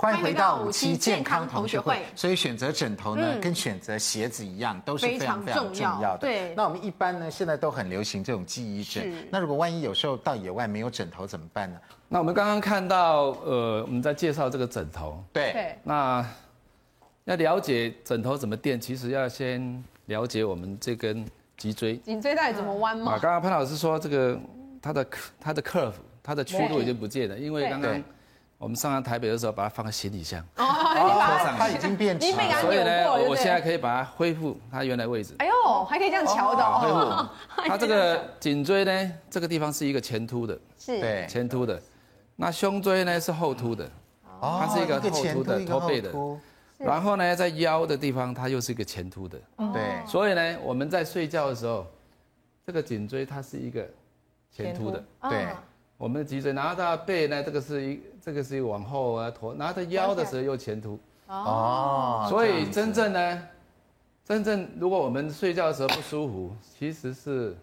欢迎回到五期健康同学会。所以选择枕头呢，跟选择鞋子一样，都是非常非常重要的。对。那我们一般呢，现在都很流行这种记忆枕。那如果万一有时候到野外没有枕头怎么办呢？那我们刚刚看到，呃，我们在介绍这个枕头。对。那要了解枕头怎么垫，其实要先了解我们这根脊椎。颈椎到底怎么弯吗？啊，刚刚潘老师说这个它的它的 curve，它的曲度已经不见了，因为刚刚。我们上完台北的时候，把它放在行李箱，哦，它已经变直了，所以呢，我现在可以把它恢复它原来位置。哎呦，哦，还可以这样乔的哦。它这个颈椎呢，这个地方是一个前凸的，是，对，前凸的。那胸椎呢是后凸的，它是一个后凸的驼背的。然后呢，在腰的地方，它又是一个前凸的。对。所以呢，我们在睡觉的时候，这个颈椎它是一个前凸的。对。我们的脊椎，然后它背呢，这个是一，这个是一个往后啊驼，然后它腰的时候又前凸。哦。所以真正呢，真正如果我们睡觉的时候不舒服，其实是，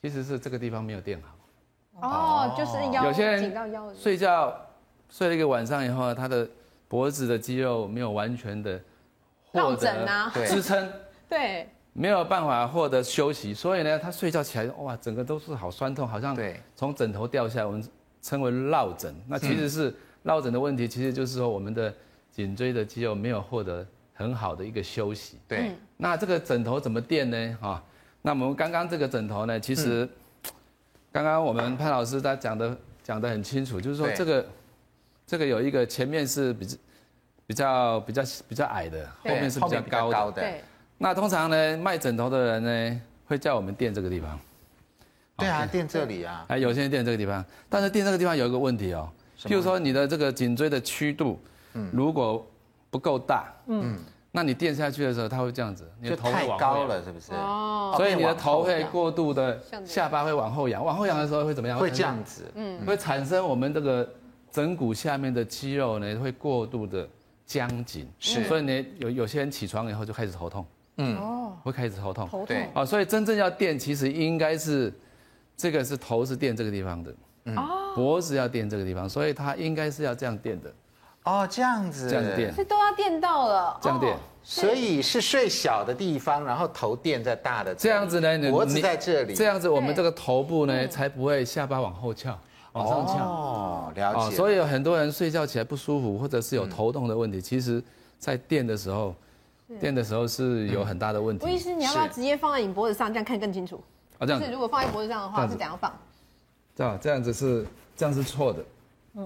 其实是这个地方没有垫好。哦，就是腰，有些人睡觉睡了一个晚上以后，他的脖子的肌肉没有完全的获得支撑，对，没有办法获得休息，所以呢，他睡觉起来哇，整个都是好酸痛，好像从枕头掉下来，我们称为落枕。那其实是落枕的问题，其实就是说我们的颈椎的肌肉没有获得很好的一个休息。对，那这个枕头怎么垫呢？哈，那我们刚刚这个枕头呢，其实。刚刚我们潘老师他讲的讲的很清楚，就是说这个这个有一个前面是比比较比较比较矮的，后面是比较高的。对。那通常呢，卖枕头的人呢，会叫我们垫这个地方。对啊，垫这里啊。哎，有些人垫这个地方，但是垫这个地方有一个问题哦，譬如说你的这个颈椎的曲度，如果不够大，嗯。那你垫下去的时候，它会这样子，你的头太高了，是不是？哦，所以你的头会过度的，下巴会往后仰，往后仰的时候会怎么样？会这样子，嗯，会产生我们这个枕骨下面的肌肉呢，会过度的僵紧，是，所以呢，有有些人起床以后就开始头痛，嗯，哦，会开始头痛，头痛，啊，所以真正要垫，其实应该是这个是头是垫这个地方的，嗯，脖子要垫这个地方，所以它应该是要这样垫的。哦，这样子，这样垫，是都要垫到了，这样垫，所以是睡小的地方，然后头垫在大的，这样子呢，脖子在这里，这样子我们这个头部呢才不会下巴往后翘，往上翘。哦，了解。所以有很多人睡觉起来不舒服，或者是有头痛的问题，其实在垫的时候，垫的时候是有很大的问题。吴医师，你要不要直接放在你脖子上，这样看更清楚？啊，这样。是如果放在脖子上的话，是怎样放？这样，这样子是，这样是错的。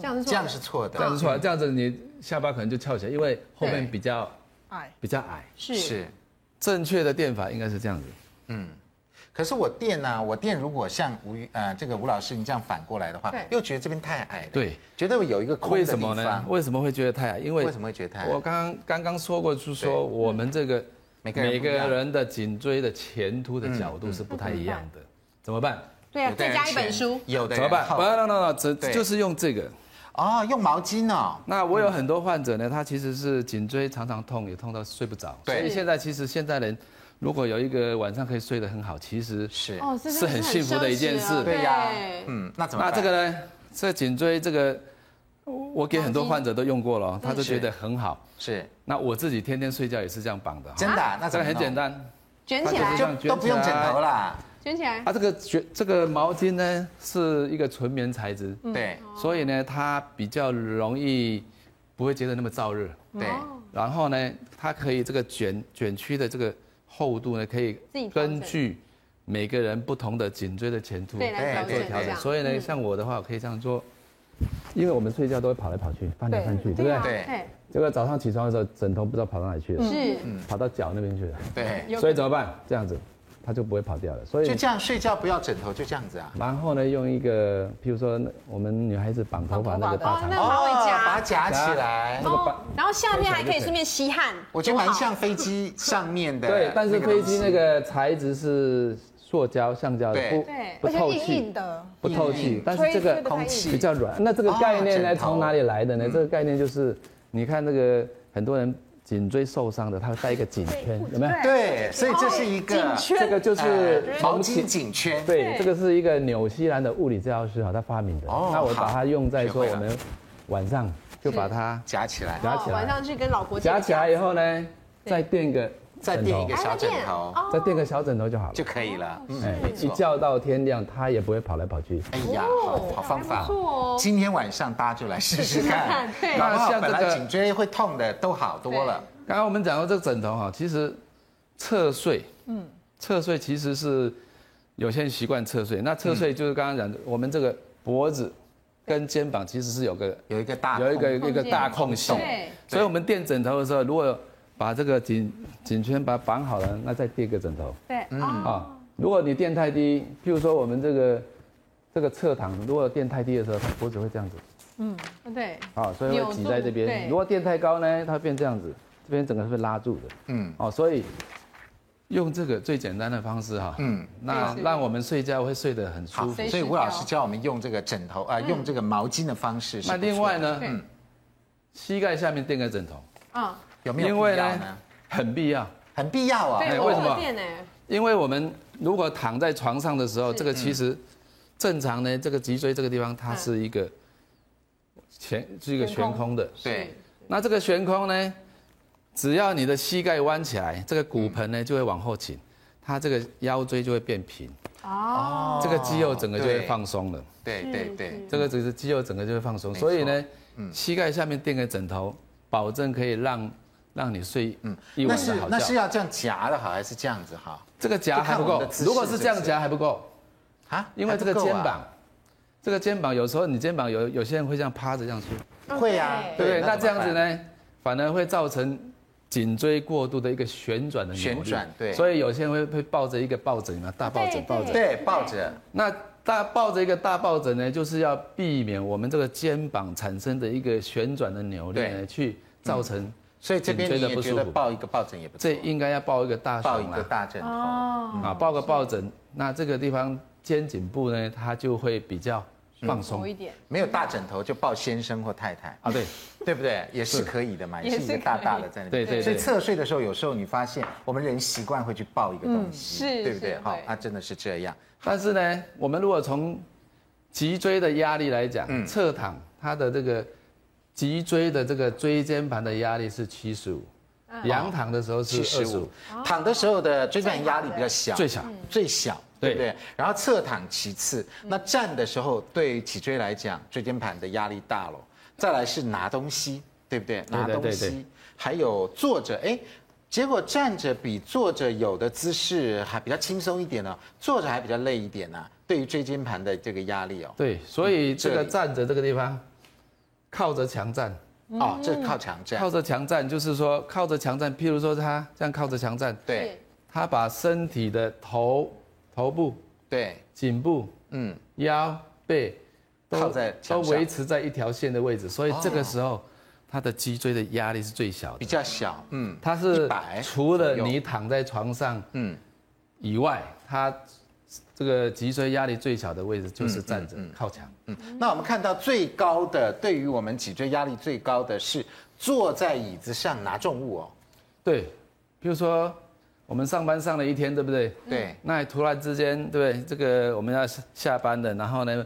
这样是这样是错的，这样是错的，这样子你下巴可能就翘起来，因为后面比较矮，比较矮。是是，正确的垫法应该是这样子。嗯，可是我垫呢，我垫如果像吴呃这个吴老师你这样反过来的话，又觉得这边太矮。对，觉得有一个空的地方。为什么呢？为什么会觉得太矮？因为为什么会觉得太矮？我刚刚刚刚说过，就是说我们这个每个人的颈椎的前凸的角度是不太一样的，怎么办？对啊，再加一本书，有的怎么办？不要，no no no，只就是用这个。哦，用毛巾哦。那我有很多患者呢，他其实是颈椎常常痛，也痛到睡不着。对。所以现在其实现在人，如果有一个晚上可以睡得很好，其实是是很幸福的一件事。对呀。嗯，那怎么？那这个呢？这颈椎这个，我给很多患者都用过了，他都觉得很好。是。那我自己天天睡觉也是这样绑的。真的？那这个很简单，卷起来就都不用枕头啦。卷起来，它这个卷这个毛巾呢是一个纯棉材质，对，所以呢它比较容易不会觉得那么燥热，对。然后呢，它可以这个卷卷曲的这个厚度呢，可以根据每个人不同的颈椎的前凸来做调整。所以呢，像我的话，我可以这样做，因为我们睡觉都会跑来跑去，翻来翻去，对不对？对。这个早上起床的时候，枕头不知道跑到哪里去了，是，跑到脚那边去了，对。所以怎么办？这样子。它就不会跑掉了，所以就这样睡觉不要枕头，就这样子啊。然后呢，用一个，譬如说我们女孩子绑头发那个大长，哦，把它夹起来，那个然后夏天还可以顺便吸汗。我觉得蛮像飞机上面的。对，但是飞机那个材质是塑胶、橡胶的，不不透气的，不透气。但是这个空气比较软。那这个概念呢，从哪里来的呢？这个概念就是，你看那个很多人。颈椎受伤的，他会带一个颈圈，有没有？对，所以这是一个这个就是毛巾颈圈。对，这个是一个纽西兰的物理治疗师哈，他发明的。哦，那我把它用在说我们晚上就把它夹起来，夹起来，晚上去跟老婆夹起来以后呢，再垫个。再垫一个小枕头，再垫个小枕头就好了，就可以了。哎，一觉到天亮，它也不会跑来跑去。哎呀，好方法。今天晚上大家就来试试看。那像这个颈椎会痛的都好多了。刚刚我们讲到这个枕头哈，其实侧睡，嗯，侧睡其实是有些人习惯侧睡。那侧睡就是刚刚讲的，我们这个脖子跟肩膀其实是有个有一个大有一个一个大空隙。对。所以我们垫枕头的时候，如果把这个颈颈圈把它绑好了，那再垫个枕头。对，嗯啊，如果你垫太低，譬如说我们这个这个侧躺，如果垫太低的时候，它脖子会这样子。嗯，对。啊，所以会挤在这边。如果垫太高呢，它会变这样子，这边整个是被拉住的。嗯，哦，所以用这个最简单的方式哈，嗯，那让我们睡觉会睡得很舒服。所以吴老师教我们用这个枕头啊，用这个毛巾的方式。那另外呢，嗯，膝盖下面垫个枕头。啊，有没有必要呢？很必要，很必要啊。对，为什么？因为我们如果躺在床上的时候，这个其实正常呢，这个脊椎这个地方它是一个。前是一个悬空的，对。那这个悬空呢，只要你的膝盖弯起来，这个骨盆呢就会往后倾，它这个腰椎就会变平。哦。这个肌肉整个就会放松了。对对对。这个只是肌肉整个就会放松，所以呢，膝盖下面垫个枕头，保证可以让让你睡嗯一晚的好觉。那是要这样夹的好，还是这样子好？这个夹还不够。如果是这样夹还不够啊，因为这个肩膀。这个肩膀有时候你肩膀有有些人会这样趴着这样睡，会啊，对不对？那这样子呢，反而会造成颈椎过度的一个旋转的旋转，对。所以有些人会会抱着一个抱枕嘛，大抱枕抱着，对，抱着。那大抱着一个大抱枕呢，就是要避免我们这个肩膀产生的一个旋转的扭力呢，去造成。所以这边你也觉得抱一个抱枕也不错。这应该要抱一个大抱一个大枕头啊，抱个抱枕，那这个地方。肩颈部呢，它就会比较放松一点。没有大枕头就抱先生或太太啊，对，对不对？也是可以的嘛，也是一个大大的在那边。对对。所以侧睡的时候，有时候你发现我们人习惯会去抱一个东西，是，对不对？好，它真的是这样。但是呢，我们如果从脊椎的压力来讲，侧躺它的这个脊椎的这个椎间盘的压力是七十五，仰躺的时候是二十五，躺的时候的椎间盘压力比较小，最小，最小。对不对？然后侧躺其次，那站的时候对脊椎来讲，椎间盘的压力大了。再来是拿东西，对不对？拿东西，还有坐着，哎，结果站着比坐着有的姿势还比较轻松一点呢，坐着还比较累一点呢。对于椎间盘的这个压力哦。对，所以这个站着这个地方，靠着墙站。哦，这靠墙站。靠着墙站就是说靠着墙站，譬如说他这样靠着墙站，对，他把身体的头。头部对，颈部嗯，腰背靠在都维持在一条线的位置，所以这个时候他的脊椎的压力是最小的，比较小，嗯，它是除了你躺在床上嗯。以外，它这个脊椎压力最小的位置就是站着靠墙，嗯，那我们看到最高的，对于我们脊椎压力最高的是坐在椅子上拿重物哦，对，比如说。我们上班上了一天，对不对？对。那突然之间，对？这个我们要下班的，然后呢，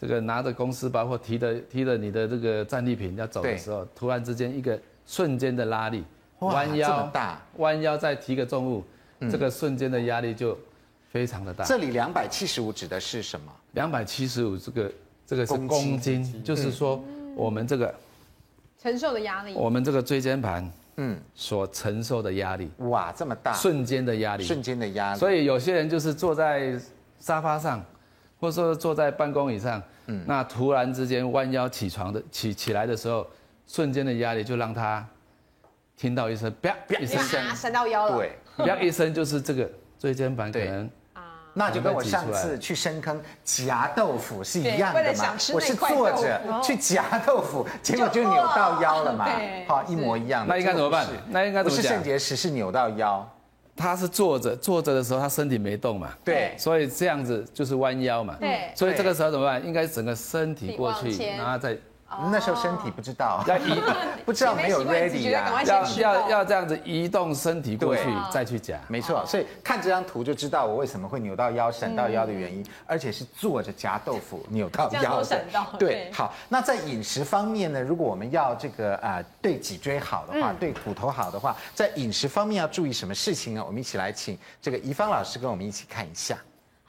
这个拿着公司包或提着提着你的这个战利品要走的时候，突然之间一个瞬间的拉力，弯腰，大，弯腰再提个重物，这个瞬间的压力就非常的大。这里两百七十五指的是什么？两百七十五，这个这个是公斤，就是说我们这个承受的压力，我们这个椎间盘。嗯，所承受的压力哇，这么大，瞬间的压力，瞬间的压力。所以有些人就是坐在沙发上，或者说坐在办公椅上，嗯，那突然之间弯腰起床的起起来的时候，瞬间的压力就让他听到一声啪啪一声，闪到腰了，对，啪一声就是这个椎间盘可能。那就跟我上次去深坑夹豆腐是一样的嘛，我是坐着去夹豆腐，结果就扭到 腰了嘛，好，一模一样。那应该怎么办？那应该怎么讲？不是肾结石，是扭到腰。他是坐着，坐着的时候他身体没动嘛，对，所以这样子就是弯腰嘛，对，所以这个时候怎么办？应该整个身体过去，然后再。那时候身体不知道，要移，不知道没有 ready 呀，要要要这样子移动身体过去再去夹，没错。所以看这张图就知道我为什么会扭到腰、闪到腰的原因，而且是坐着夹豆腐扭到腰的。对，好。那在饮食方面呢？如果我们要这个啊对脊椎好的话，对骨头好的话，在饮食方面要注意什么事情呢？我们一起来请这个怡芳老师跟我们一起看一下。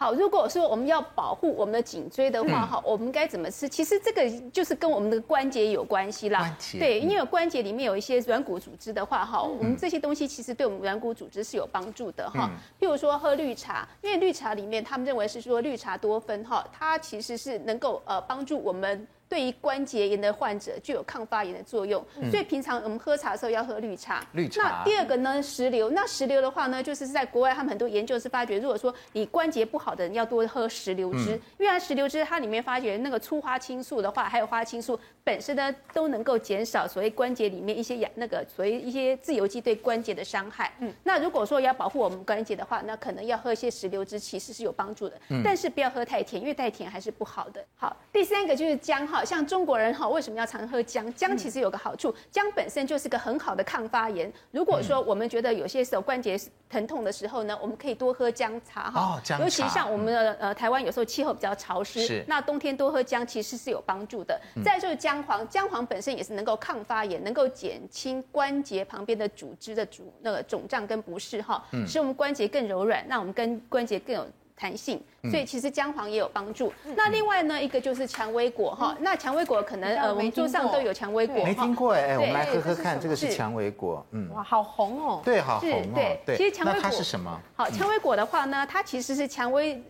好，如果说我们要保护我们的颈椎的话，哈、嗯，我们该怎么吃？其实这个就是跟我们的关节有关系啦。关节，对，因为关节里面有一些软骨组织的话，哈、嗯，我们这些东西其实对我们软骨组织是有帮助的，哈、嗯。譬如说喝绿茶，因为绿茶里面他们认为是说绿茶多酚，哈，它其实是能够呃帮助我们。对于关节炎的患者具有抗发炎的作用。所以平常我们喝茶的时候要喝绿茶。绿茶。那第二个呢，石榴。那石榴的话呢，就是在国外他们很多研究是发觉，如果说你关节不好的人要多喝石榴汁，因为它石榴汁它里面发觉那个粗花青素的话，还有花青素本身呢都能够减少所谓关节里面一些氧那个所谓一些自由基对关节的伤害。嗯。那如果说要保护我们关节的话，那可能要喝一些石榴汁，其实是有帮助的。嗯。但是不要喝太甜，因为太甜还是不好的。好，第三个就是姜哈，像中国人哈，为什么要常喝姜？姜其实有个好处，姜本身就是个很好的抗发炎。如果说我们觉得有些时候关节疼痛的时候呢，我们可以多喝姜茶哈。哦，姜茶。尤其像我们的呃台湾有时候气候比较潮湿，是。那冬天多喝姜其实是有帮助的。嗯。再就是姜黄，姜黄本身也是能够抗发炎，能够减轻关节旁边的组织的肿那个肿胀跟不适哈，使我们关节更柔软，让我们跟关节更有。弹性，所以其实姜黄也有帮助。嗯、那另外呢，一个就是蔷薇果哈。嗯、那蔷薇果可能呃，我们桌上都有蔷薇果。没听过哎，我们来喝喝看，这个是蔷薇果。嗯，哇，好红哦。对，好红哦。对，对其实蔷薇果它是什么？好，蔷薇果的话呢，它其实是蔷薇。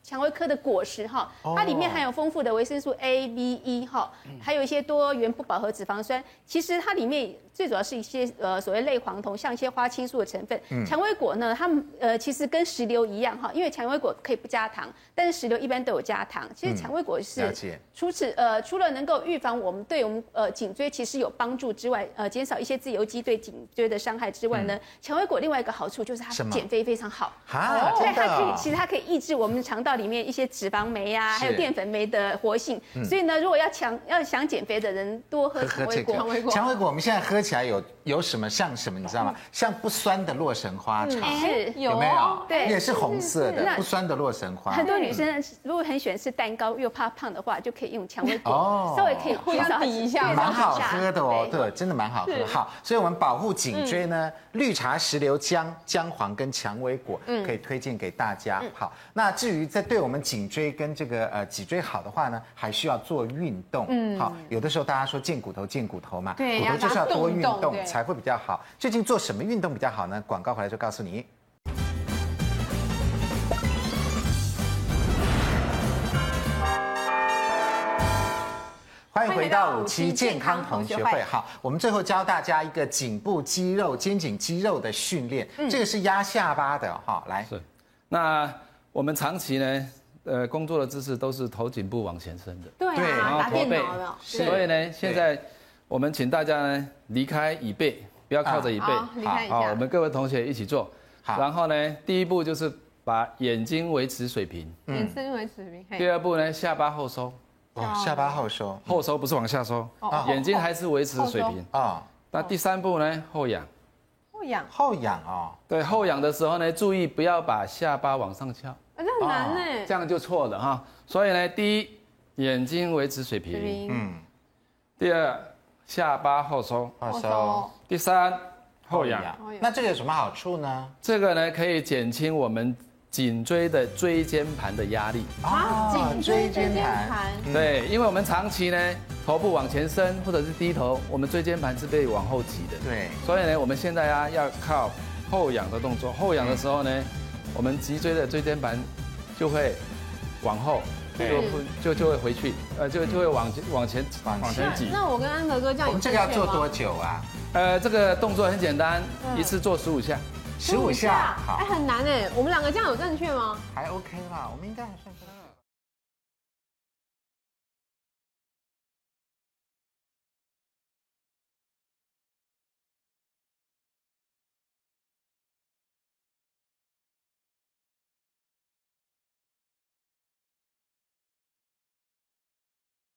蔷薇科的果实哈，它里面含有丰富的维生素 A、B、E 哈，还有一些多元不饱和脂肪酸。其实它里面最主要是一些呃所谓类黄酮，像一些花青素的成分。蔷薇果呢，它们呃其实跟石榴一样哈，因为蔷薇果可以不加糖，但是石榴一般都有加糖。其实蔷薇果是除此呃除了能够预防我们对我们呃颈椎其实有帮助之外，呃减少一些自由基对颈椎的伤害之外呢，蔷薇果另外一个好处就是它减肥非常好。啊，所以，它可以其实它可以抑制我们肠道。里面一些脂肪酶呀、啊，还有淀粉酶的活性，嗯、所以呢，如果要强要想减肥的人，多喝蔷薇果。蔷薇果，蔷薇果，我们现在喝起来有有什么像什么，你知道吗？像不酸的洛神花茶，嗯、是有没有？对，也是红色的，不酸的洛神花。很多女生如果很喜欢吃蛋糕又怕胖的话，就可以用蔷薇果，哦、稍微可以互相抵一下，蛮好喝的哦。对，真的蛮好喝。好，所以我们保护颈椎呢，嗯、绿茶、石榴、姜、姜黄跟蔷薇果，可以推荐给大家。嗯、好，那至于在对我们颈椎跟这个呃脊椎好的话呢，还需要做运动。嗯，好，有的时候大家说健骨头健骨头嘛，对，骨头就是要多运动，动才会比较好。最近做什么运动比较好呢？广告回来就告诉你。欢迎回到五期健康同学会。好，我们最后教大家一个颈部肌肉、肩颈肌肉的训练。嗯，这个是压下巴的哈，来。是，那我们长期呢？呃，工作的姿势都是头颈部往前伸的，对，然后驼背，所以呢，现在我们请大家呢离开椅背，不要靠着椅背，好，我们各位同学一起做，好，然后呢，第一步就是把眼睛维持水平，眼睛维持水平，第二步呢，下巴后收，哦，下巴。后收，后收不是往下收，眼睛还是维持水平。啊，那第三步呢，后仰，后仰，后仰啊，对，后仰的时候呢，注意不要把下巴往上翘。啊这很难呢，这样就错了哈。所以呢，第一，眼睛维持水平，嗯。第二，下巴后收，后收。第三，后仰。那这个有什么好处呢？这个呢，可以减轻我们颈椎的椎间盘的压力。啊，颈椎椎间盘。对，因为我们长期呢，头部往前伸或者是低头，我们椎间盘是被往后挤的。对。所以呢，我们现在啊，要靠后仰的动作。后仰的时候呢。我们脊椎的椎间盘就会往后，就就就会回去，呃，就就会往往前往前挤。那我跟安德哥这样，我们这个要做多久啊？呃，这个动作很简单，一次做十五下，十五下，好，哎，很难哎。我们两个这样有正确吗？还 OK 啦，我们应该还算。